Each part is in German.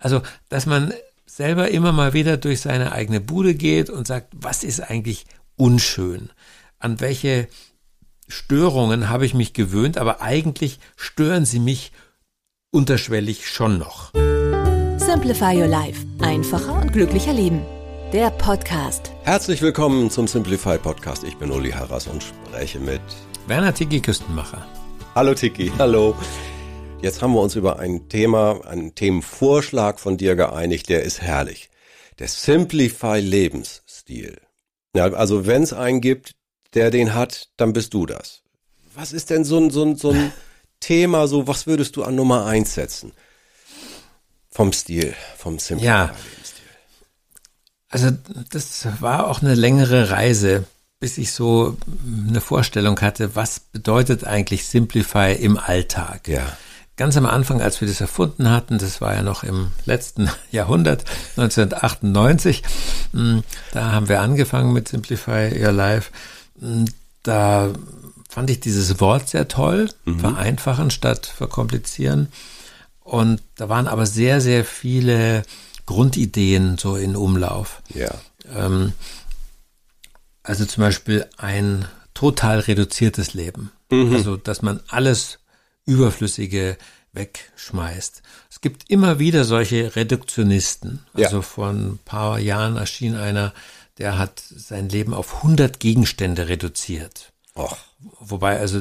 Also, dass man selber immer mal wieder durch seine eigene Bude geht und sagt, was ist eigentlich unschön? An welche Störungen habe ich mich gewöhnt, aber eigentlich stören sie mich unterschwellig schon noch. Simplify Your Life. Einfacher und glücklicher Leben. Der Podcast. Herzlich willkommen zum Simplify Podcast. Ich bin Uli Harras und spreche mit Werner Tiki Küstenmacher. Hallo Tiki, hallo. Jetzt haben wir uns über ein Thema, einen Themenvorschlag von dir geeinigt, der ist herrlich. Der Simplify Lebensstil. Ja, also wenn es einen gibt, der den hat, dann bist du das. Was ist denn so ein, so ein, so ein Thema, so was würdest du an Nummer eins setzen? Vom Stil, vom Simplify Ja. Lebensstil. Also das war auch eine längere Reise, bis ich so eine Vorstellung hatte, was bedeutet eigentlich Simplify im Alltag. Ja. Ganz am Anfang, als wir das erfunden hatten, das war ja noch im letzten Jahrhundert, 1998, mh, da haben wir angefangen mit Simplify Your Life. Mh, Da fand ich dieses Wort sehr toll, vereinfachen statt verkomplizieren. Und da waren aber sehr, sehr viele Grundideen so in Umlauf. Ja. Ähm, also zum Beispiel ein total reduziertes Leben. Also, dass man alles Überflüssige wegschmeißt. Es gibt immer wieder solche Reduktionisten. Ja. Also vor ein paar Jahren erschien einer, der hat sein Leben auf 100 Gegenstände reduziert. Och. Wobei also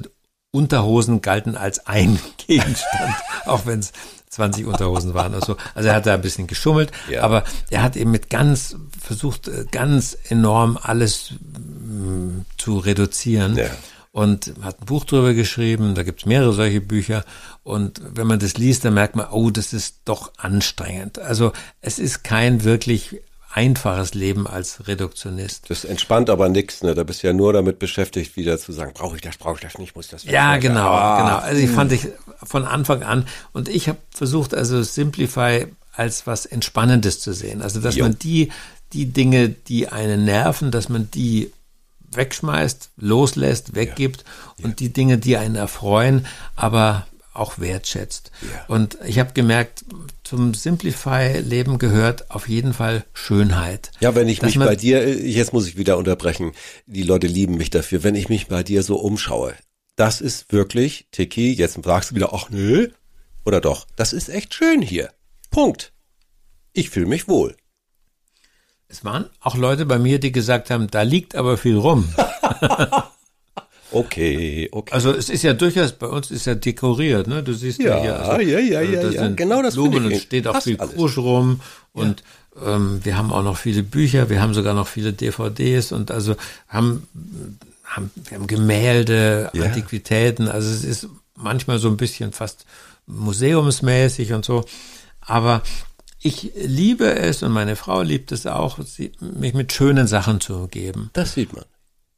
Unterhosen galten als ein Gegenstand, auch wenn es 20 Unterhosen waren. Also, also er hat da ein bisschen geschummelt, Ja. aber er hat eben mit ganz versucht, äh, ganz enorm alles mm, zu reduzieren. Ja. Und hat ein Buch drüber geschrieben, da gibt's mehrere solche Bücher. Und wenn man das liest, dann merkt man, oh, das ist doch anstrengend. Also es ist kein wirklich einfaches Leben als Reduktionist. Das entspannt aber nix, ne? Da bist du ja nur damit beschäftigt, wieder zu sagen, brauche ich das, brauche ich das nicht, muss das. Ja, genau, Ah, genau. Also ich fand ich von Anfang an und ich habe versucht, also Simplify als was Entspannendes zu sehen. Also dass Jo. man die die Dinge, die einen nerven, dass man die wegschmeißt, loslässt, weggibt und die Dinge, die einen erfreuen, aber auch wertschätzt. Ja. Und ich habe gemerkt, zum Simplify-Leben gehört auf jeden Fall Schönheit. Ja, wenn ich Dass mich bei dir, jetzt muss ich wieder unterbrechen, die Leute lieben mich dafür, wenn ich mich bei dir so umschaue. Das ist wirklich, Tiki, jetzt sagst du wieder, ach nö, oder doch, das ist echt schön hier. Punkt. Ich fühle mich wohl. Es waren auch Leute bei mir, die gesagt haben, da liegt aber viel rum. Okay, okay. Also es ist ja durchaus, bei uns ist ja dekoriert, ne? Du siehst ja, Ja, hier. Also, ja, ja, äh, ja, ja. Genau das Blumen und es steht auch viel alles. Krusch rum und ähm, wir haben auch noch viele Bücher, wir haben sogar noch viele DVDs und also haben, haben wir haben Gemälde, Ja. Antiquitäten, also es ist manchmal so ein bisschen fast museumsmäßig und so, aber ich liebe es und meine Frau liebt es auch, sie, mich mit schönen Sachen zu umgeben. Das sieht man.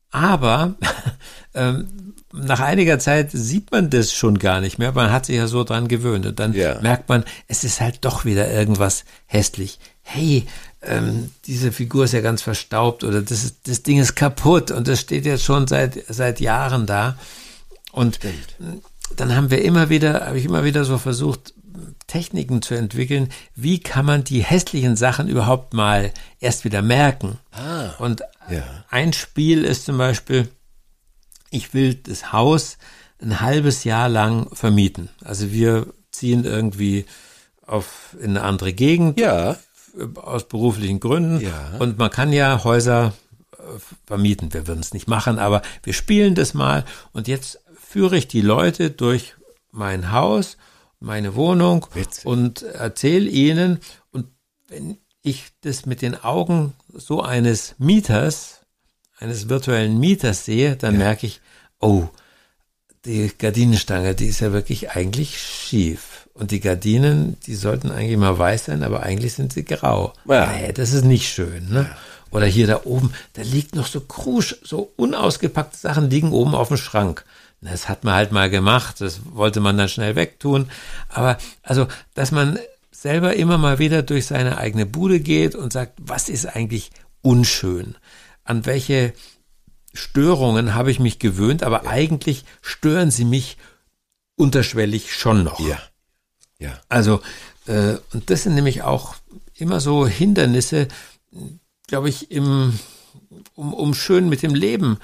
Aber ähm, nach einiger Zeit sieht man das schon gar nicht mehr. Man hat sich ja so dran gewöhnt. Und dann Ja. merkt man, es ist halt doch wieder irgendwas hässlich. Hey, ähm, diese Figur ist ja ganz verstaubt oder das, ist, das Ding ist kaputt und das steht jetzt schon seit, seit Jahren da. Und dann haben wir immer wieder, habe ich immer wieder so versucht, Techniken zu entwickeln, wie kann man die hässlichen Sachen überhaupt mal erst wieder merken. Und Ja. ein Spiel ist zum Beispiel, ich will das Haus ein halbes Jahr lang vermieten. Also wir ziehen irgendwie auf in eine andere Gegend Ja, aus beruflichen Gründen Ja. und man kann ja Häuser äh, vermieten. Wir würden es nicht machen, aber wir spielen das mal und jetzt führe ich die Leute durch mein Haus, meine Wohnung Witzig. und erzähle ihnen und wenn ich das mit den Augen so eines Mieters, eines virtuellen Mieters sehe, dann merke ich, oh, die Gardinenstange, die ist ja wirklich eigentlich schief. Und die Gardinen, die sollten eigentlich mal weiß sein, aber eigentlich sind sie grau. Ja. Nee, das ist nicht schön. Ne? Oder hier da oben, da liegt noch so Krusch, so unausgepackte Sachen liegen oben auf dem Schrank. Das hat man halt mal gemacht, das wollte man dann schnell wegtun. Aber also, dass man selber immer mal wieder durch seine eigene Bude geht und sagt, was ist eigentlich unschön? An welche Störungen habe ich mich gewöhnt, aber eigentlich stören sie mich unterschwellig schon noch. Ja. Ja. Also, äh, und das sind nämlich auch immer so Hindernisse, glaube ich, im, um, um schön mit dem Leben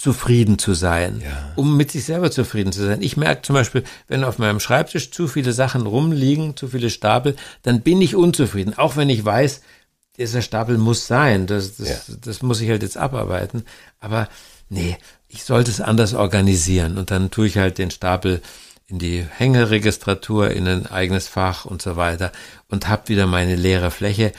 zufrieden zu sein, Ja. um mit sich selber zufrieden zu sein. Ich merke zum Beispiel, wenn auf meinem Schreibtisch zu viele Sachen rumliegen, zu viele Stapel, dann bin ich unzufrieden, auch wenn ich weiß, dieser Stapel muss sein, das, das, Ja. das muss ich halt jetzt abarbeiten. Aber nee, ich sollte es anders organisieren und dann tue ich halt den Stapel in die Hängeregistratur, in ein eigenes Fach und so weiter und habe wieder meine leere Fläche.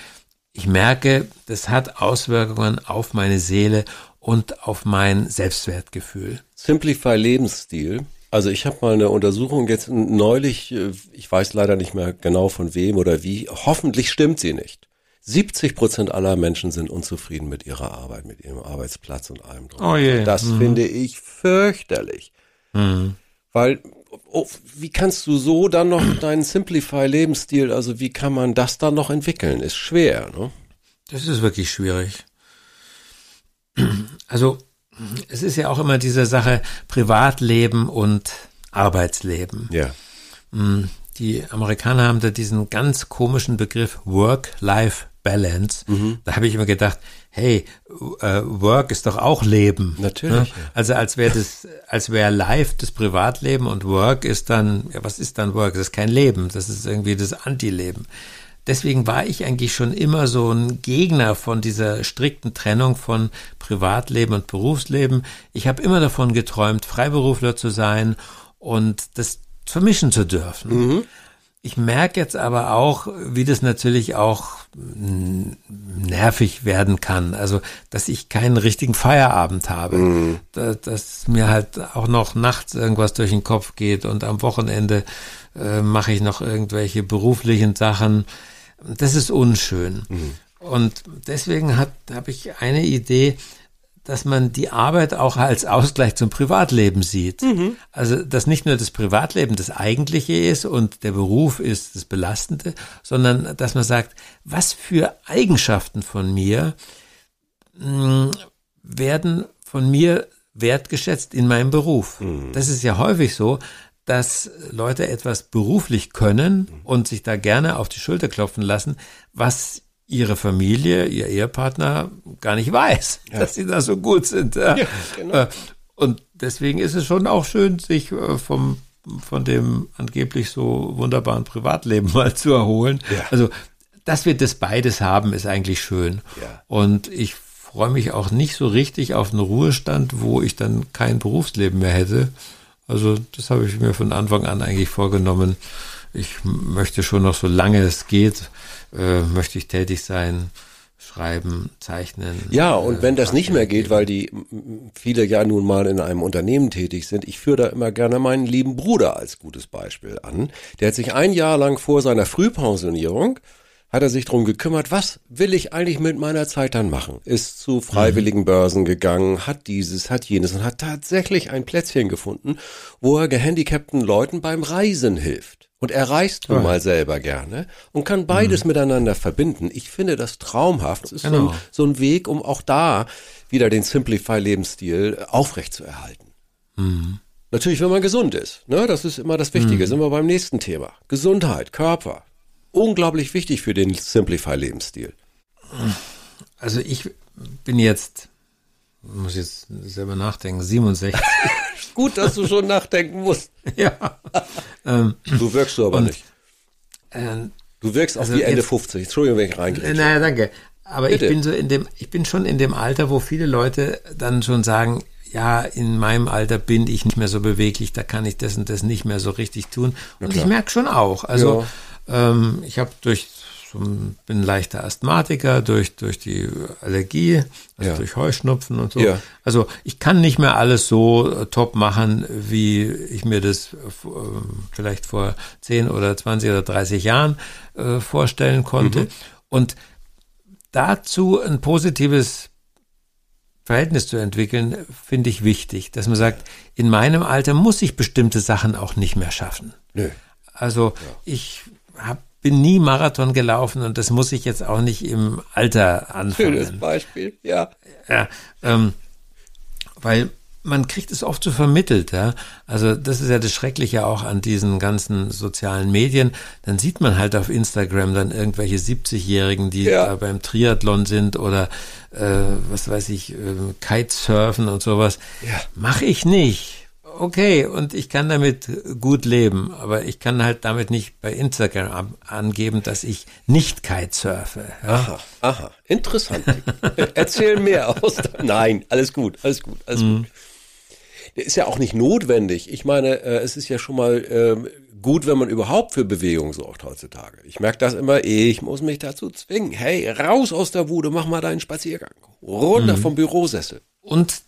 Ich merke, das hat Auswirkungen auf meine Seele und auf mein Selbstwertgefühl. Simplify Lebensstil. Also ich habe mal eine Untersuchung jetzt neulich, äh, ich weiß leider nicht mehr genau von wem oder wie, hoffentlich stimmt sie nicht. 70 Prozent aller Menschen sind unzufrieden mit ihrer Arbeit, mit ihrem Arbeitsplatz und allem drum. Oh je. Das finde ich fürchterlich. Weil, oh, wie kannst du so dann noch deinen Simplify Lebensstil, also wie kann man das dann noch entwickeln? Ist schwer, ne? Das ist wirklich schwierig. Also, es ist ja auch immer diese Sache Privatleben und Arbeitsleben. Ja. Mm, Die Amerikaner haben da diesen ganz komischen Begriff Work-Life-Balance. Da habe ich immer gedacht, hey, äh, Work ist doch auch Leben. Natürlich, Ne? Also als wäre das, als wäre Life das Privatleben und Work ist dann, ja, was ist dann Work? Das ist kein Leben, das ist irgendwie das Antileben. Deswegen war ich eigentlich schon immer so ein Gegner von dieser strikten Trennung von Privatleben und Berufsleben. Ich habe immer davon geträumt, Freiberufler zu sein und das vermischen zu dürfen. Ich merke jetzt aber auch, wie das natürlich auch mm, nervig werden kann. Also, dass ich keinen richtigen Feierabend habe. Da, dass mir halt auch noch nachts irgendwas durch den Kopf geht und am Wochenende äh, mache ich noch irgendwelche beruflichen Sachen. Das ist unschön. Und deswegen habe ich eine Idee, dass man die Arbeit auch als Ausgleich zum Privatleben sieht. Also, dass nicht nur das Privatleben das Eigentliche ist und der Beruf ist das Belastende, sondern dass man sagt, was für Eigenschaften von mir mh, werden von mir wertgeschätzt in meinem Beruf. Das ist ja häufig so, dass Leute etwas beruflich können und sich da gerne auf die Schulter klopfen lassen, was ihre Familie, ihr Ehepartner gar nicht weiß, dass sie da so gut sind. Ja. Äh, Und deswegen ist es schon auch schön, sich äh, vom von dem angeblich so wunderbaren Privatleben mal zu erholen. Ja. Also, dass wir das beides haben, ist eigentlich schön. Ja. Und ich freue mich auch nicht so richtig auf einen Ruhestand, wo ich dann kein Berufsleben mehr hätte. Also das habe ich mir von Anfang an eigentlich vorgenommen. Ich möchte schon noch so lange es geht, äh, möchte ich tätig sein, schreiben, zeichnen. Ja, und äh, wenn das nicht mehr geht, weil die viele ja nun mal in einem Unternehmen tätig sind, ich führe da immer gerne meinen lieben Bruder als gutes Beispiel an. Der hat sich ein Jahr lang vor seiner Frühpensionierung hat er sich drum gekümmert, was will ich eigentlich mit meiner Zeit dann machen? Ist zu freiwilligen Börsen gegangen, hat dieses, hat jenes und hat tatsächlich ein Plätzchen gefunden, wo er gehandicapten Leuten beim Reisen hilft. Und er reist nun Ah. mal selber gerne und kann beides miteinander verbinden. Ich finde das traumhaft. Es ist so, Genau. ein, so ein Weg, um auch da wieder den Simplify-Lebensstil aufrechtzuerhalten. Natürlich, wenn man gesund ist. Ne? Das ist immer das Wichtige. Sind wir beim nächsten Thema. Gesundheit, Körper. Unglaublich wichtig für den Simplify-Lebensstil. Also ich bin jetzt, muss jetzt selber nachdenken, 67. Gut, dass du schon nachdenken musst. ja. ähm, Du wirkst du aber Und- nicht. äh, Du wirkst also wie Ende jetzt- 50. Entschuldigung, wenn ich Äh, reingehe. Naja, danke. Aber Bitte. ich bin so in dem, ich bin schon in dem Alter, wo viele Leute dann schon sagen, ja, in meinem Alter bin ich nicht mehr so beweglich, da kann ich das und das nicht mehr so richtig tun. Und ich merke schon auch, also ähm, ich habe durch bin leichter Asthmatiker durch, durch die Allergie, also Ja. durch Heuschnupfen und so. Ja. Also ich kann nicht mehr alles so äh, top machen, wie ich mir das äh, vielleicht vor 10 oder 20 oder 30 Jahren äh, vorstellen konnte. Und dazu ein positives Verhältnis zu entwickeln, finde ich wichtig, dass man sagt, in meinem Alter muss ich bestimmte Sachen auch nicht mehr schaffen. Nö. Also ich hab, bin nie Marathon gelaufen und das muss ich jetzt auch nicht im Alter anfangen. Beispiel, ja. Ja, ähm, weil man kriegt es oft so vermittelt, ja. Also das ist ja das Schreckliche auch an diesen ganzen sozialen Medien. Dann sieht man halt auf Instagram dann irgendwelche 70-Jährigen, die Ja. da beim Triathlon sind oder äh, was weiß ich, äh, Kitesurfen und sowas. Ja. Mach ich nicht. Okay, und ich kann damit gut leben, aber ich kann halt damit nicht bei Instagram angeben, dass ich nicht Kitesurfe. Ja? Aha, aha, interessant. Erzähl mehr aus. Nein, alles gut, alles gut, alles gut. Ist ja auch nicht notwendig. Ich meine, äh, es ist ja schon mal ähm, gut, wenn man überhaupt für Bewegung sorgt heutzutage. Ich merke das immer, ich muss mich dazu zwingen. Hey, raus aus der Bude, mach mal deinen Spaziergang. Runter vom Bürosessel. Und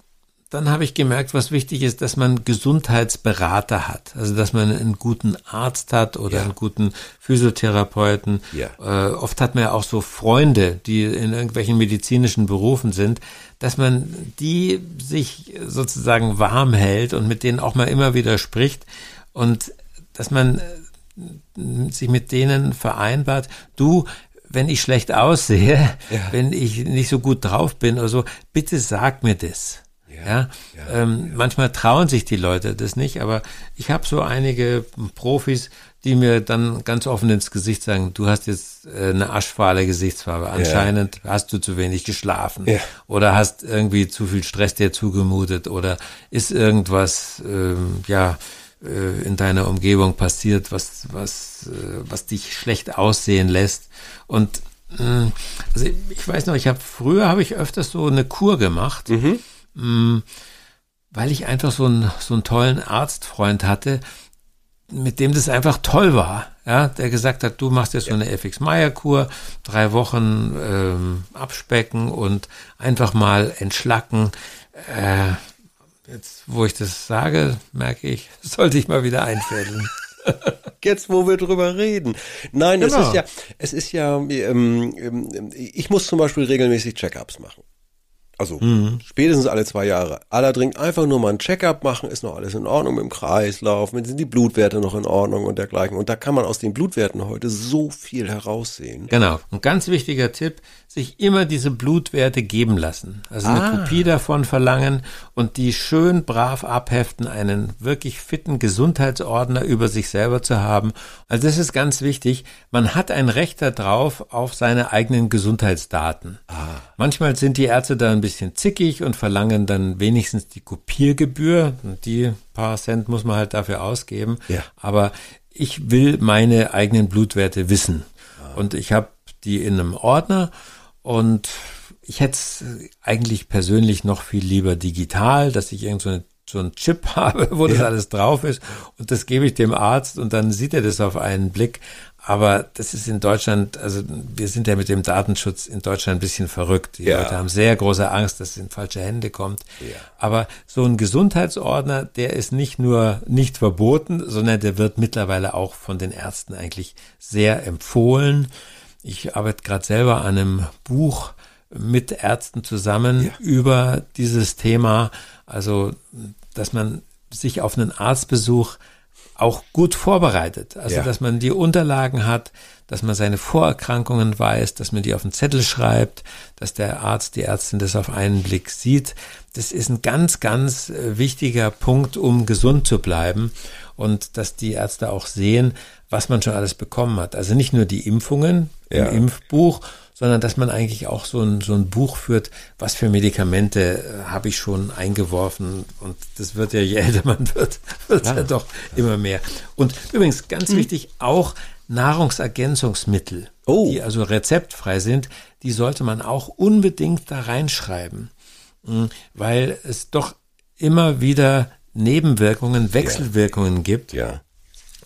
dann habe ich gemerkt, was wichtig ist, dass man Gesundheitsberater hat. Also dass man einen guten Arzt hat oder Ja. einen guten Physiotherapeuten. Ja. Äh, oft hat man ja auch so Freunde, die in irgendwelchen medizinischen Berufen sind, dass man die sich sozusagen warm hält und mit denen auch mal immer wieder spricht und dass man äh, sich mit denen vereinbart, du, wenn ich schlecht aussehe, wenn ich nicht so gut drauf bin oder so, bitte sag mir das. Ja, ähm, manchmal trauen sich die Leute das nicht, aber ich habe so einige Profis, die mir dann ganz offen ins Gesicht sagen, du hast jetzt äh, eine aschfahle Gesichtsfarbe. Anscheinend hast du zu wenig geschlafen Ja. oder hast irgendwie zu viel Stress dir zugemutet oder ist irgendwas, ähm, ja, äh, in deiner Umgebung passiert, was, was, äh, was dich schlecht aussehen lässt. Und mh, also ich weiß noch, ich habe früher habe ich öfters so eine Kur gemacht, mh, weil ich einfach so einen so einen tollen Arztfreund hatte, mit dem das einfach toll war, ja, der gesagt hat, du machst jetzt so eine FX Meyer Kur, drei Wochen ähm, abspecken und einfach mal entschlacken. Äh, jetzt, wo ich das sage, merke ich, sollte ich mal wieder einfädeln. Jetzt, wo wir drüber reden. Nein, es Genau. ist ja, es ist ja, ähm, ähm, ich muss zum Beispiel regelmäßig Check-ups machen. Also spätestens alle zwei Jahre. Allerdings einfach nur mal ein Check-up machen, ist noch alles in Ordnung mit dem Kreislauf, sind die Blutwerte noch in Ordnung und dergleichen. Und da kann man aus den Blutwerten heute so viel heraussehen. Genau. Und ganz wichtiger Tipp, sich immer diese Blutwerte geben lassen. Also eine Ah. Kopie davon verlangen und die schön brav abheften, einen wirklich fitten Gesundheitsordner über sich selber zu haben. Also das ist ganz wichtig. Man hat ein Recht darauf auf seine eigenen Gesundheitsdaten. Manchmal sind die Ärzte da ein bisschen zickig und verlangen dann wenigstens die Kopiergebühr. Und die paar Cent muss man halt dafür ausgeben. Ja. Aber ich will meine eigenen Blutwerte wissen. Und ich habe die in einem Ordner und ich hätte es eigentlich persönlich noch viel lieber digital, dass ich irgend so, eine, so einen Chip habe, wo das alles drauf ist und das gebe ich dem Arzt und dann sieht er das auf einen Blick. Aber das ist in Deutschland, also wir sind ja mit dem Datenschutz in Deutschland ein bisschen verrückt. Die Ja. Leute haben sehr große Angst, dass es in falsche Hände kommt. Aber so ein Gesundheitsordner, der ist nicht nur nicht verboten, sondern der wird mittlerweile auch von den Ärzten eigentlich sehr empfohlen. Ich arbeite gerade selber an einem Buch mit Ärzten zusammen über dieses Thema. Also, dass man sich auf einen Arztbesuch auch gut vorbereitet. Also, Ja. dass man die Unterlagen hat, dass man seine Vorerkrankungen weiß, dass man die auf den Zettel schreibt, dass der Arzt, die Ärztin das auf einen Blick sieht. Das ist ein ganz, ganz äh, wichtiger Punkt, um gesund zu bleiben und dass die Ärzte auch sehen, was man schon alles bekommen hat. Also nicht nur die Impfungen Ja. im Impfbuch, sondern dass man eigentlich auch so ein, so ein Buch führt, was für Medikamente äh, habe ich schon eingeworfen. Und das wird ja, je älter man wird, wird ja. doch immer mehr. Und übrigens, ganz wichtig, auch Nahrungsergänzungsmittel, Oh. die also rezeptfrei sind, die sollte man auch unbedingt da reinschreiben, Mm, weil es doch immer wieder Nebenwirkungen, Wechselwirkungen gibt. Ja.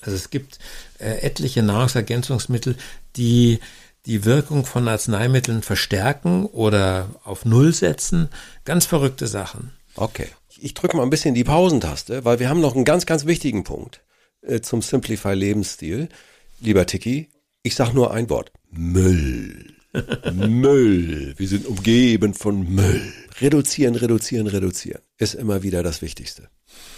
Also es gibt äh, etliche Nahrungsergänzungsmittel, die die Wirkung von Arzneimitteln verstärken oder auf Null setzen. Ganz verrückte Sachen. Okay. Ich drücke mal ein bisschen die Pausentaste, weil wir haben noch einen ganz, ganz wichtigen Punkt äh, zum Simplify Lebensstil. Lieber Tiki, ich sag nur ein Wort. Müll. Müll. Wir sind umgeben von Müll. Reduzieren, reduzieren, reduzieren ist immer wieder das Wichtigste.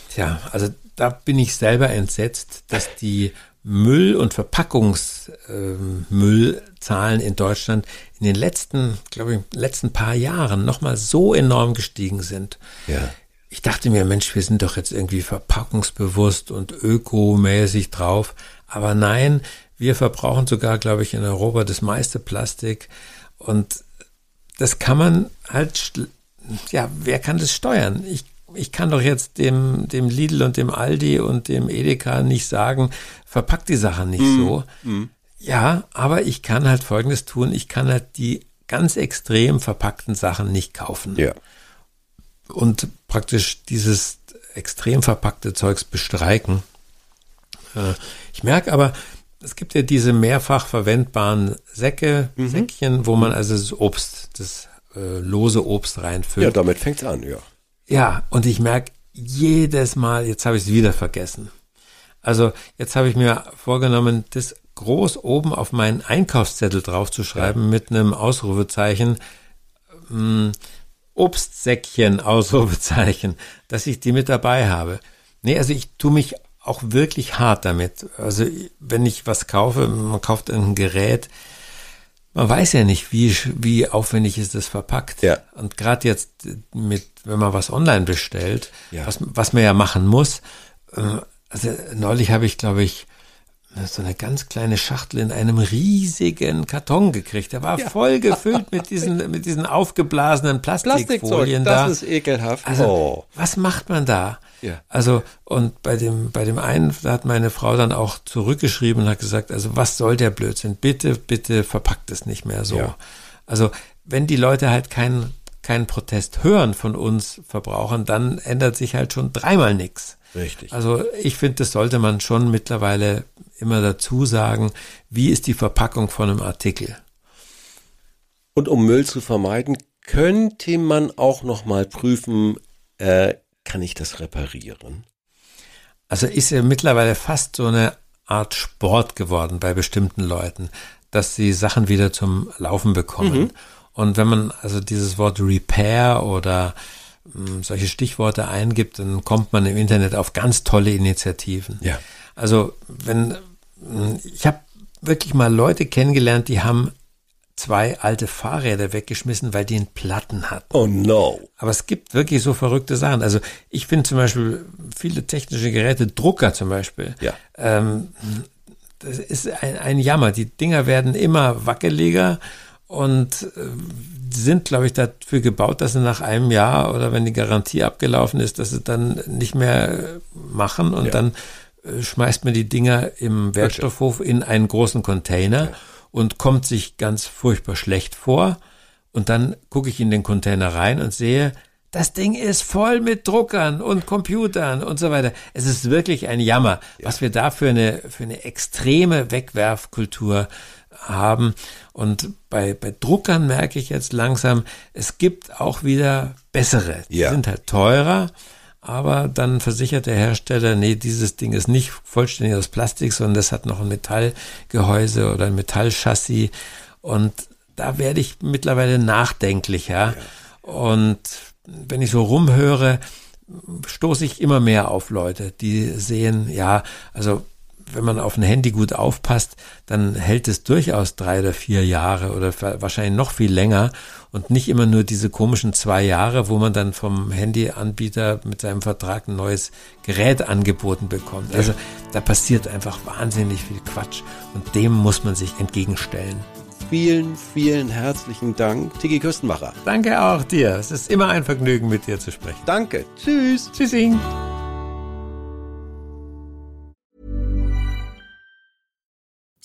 Tja, also da bin ich selber entsetzt, dass die Müll- und Verpackungsmüllzahlen in Deutschland in den letzten, glaube ich, letzten paar Jahren nochmal so enorm gestiegen sind. Ja. Ich dachte mir, Mensch, wir sind doch jetzt irgendwie verpackungsbewusst und ökomäßig drauf. Aber nein, wir verbrauchen sogar, glaube ich, in Europa das meiste Plastik. Und das kann man halt, ja, wer kann das steuern? Ich, ich kann doch jetzt dem, dem Lidl und dem Aldi und dem Edeka nicht sagen, verpackt die Sachen nicht mm, so. Mm. Ja, aber ich kann halt Folgendes tun. Ich kann halt die ganz extrem verpackten Sachen nicht kaufen. Ja. Und praktisch dieses extrem verpackte Zeugs bestreiken. Äh, ich merke aber, es gibt ja diese mehrfach verwendbaren Säcke, mhm. Säckchen, wo man also das Obst, das äh, lose Obst reinfüllt. Ja, damit fängt's an, ja. Ja, und ich merke jedes Mal, jetzt habe ich es wieder vergessen. Also jetzt habe ich mir vorgenommen, das groß oben auf meinen Einkaufszettel draufzuschreiben ja. mit einem Ausrufezeichen. Ähm, Obstsäckchen, Ausrufezeichen, dass ich die mit dabei habe. Nee, also ich tue mich auch wirklich hart damit. Also wenn ich was kaufe, man kauft ein Gerät, man weiß ja nicht, wie, wie aufwendig ist das verpackt. Ja. Und gerade jetzt mit, wenn man was online bestellt, ja. was, was man ja machen muss, äh, also neulich habe ich, glaube ich, so eine ganz kleine Schachtel in einem riesigen Karton gekriegt. Der war ja. voll gefüllt mit diesen, mit diesen aufgeblasenen Plastikfolien da. Das ist ekelhaft. Also, oh. was macht man da? Ja. Also, und bei dem, bei dem einen, da hat meine Frau dann auch zurückgeschrieben und hat gesagt, also, was soll der Blödsinn? Bitte, bitte verpackt es nicht mehr so. Ja. Also, wenn die Leute halt keinen, keinen Protest hören von uns Verbrauchern, dann ändert sich halt schon dreimal nichts. Richtig. Also ich finde, das sollte man schon mittlerweile immer dazu sagen, wie ist die Verpackung von einem Artikel. Und um Müll zu vermeiden, könnte man auch noch mal prüfen, äh, kann ich das reparieren? Also ist ja mittlerweile fast so eine Art Sport geworden bei bestimmten Leuten, dass sie Sachen wieder zum Laufen bekommen. Mhm. Und wenn man also dieses Wort Repair oder mh, solche Stichworte eingibt, dann kommt man im Internet auf ganz tolle Initiativen. Ja. Also wenn ich habe wirklich mal Leute kennengelernt, die haben zwei alte Fahrräder weggeschmissen, weil die einen Platten hatten. Oh no. Aber es gibt wirklich so verrückte Sachen. Also ich finde zum Beispiel viele technische Geräte, Drucker zum Beispiel, ja. ähm, das ist ein, ein Jammer. Die Dinger werden immer wackeliger und äh, sind, glaube ich, dafür gebaut, dass sie nach einem Jahr oder wenn die Garantie abgelaufen ist, dass sie dann nicht mehr machen und ja. dann äh, schmeißt man die Dinger im Werkstoffhof in einen großen Container ja. Und kommt sich ganz furchtbar schlecht vor. Und dann gucke ich in den Container rein und sehe, das Ding ist voll mit Druckern und Computern und so weiter. Es ist wirklich ein Jammer, ja. was wir da für eine, für eine extreme Wegwerfkultur haben. Und bei, bei Druckern merke ich jetzt langsam, es gibt auch wieder bessere. Die ja. sind halt teurer, aber dann versichert der Hersteller, nee, dieses Ding ist nicht vollständig aus Plastik, sondern das hat noch ein Metallgehäuse oder ein Metallchassis. Und da werde ich mittlerweile nachdenklicher. Ja. Und wenn ich so rumhöre, stoße ich immer mehr auf Leute, die sehen, ja, also wenn man auf ein Handy gut aufpasst, dann hält es durchaus drei oder vier Jahre oder wahrscheinlich noch viel länger und nicht immer nur diese komischen zwei Jahre, wo man dann vom Handyanbieter mit seinem Vertrag ein neues Gerät angeboten bekommt. Also da passiert einfach wahnsinnig viel Quatsch und dem muss man sich entgegenstellen. Vielen, vielen herzlichen Dank, Tiki Küstenmacher. Danke auch dir. Es ist immer ein Vergnügen, mit dir zu sprechen. Danke. Tschüss. Tschüssing.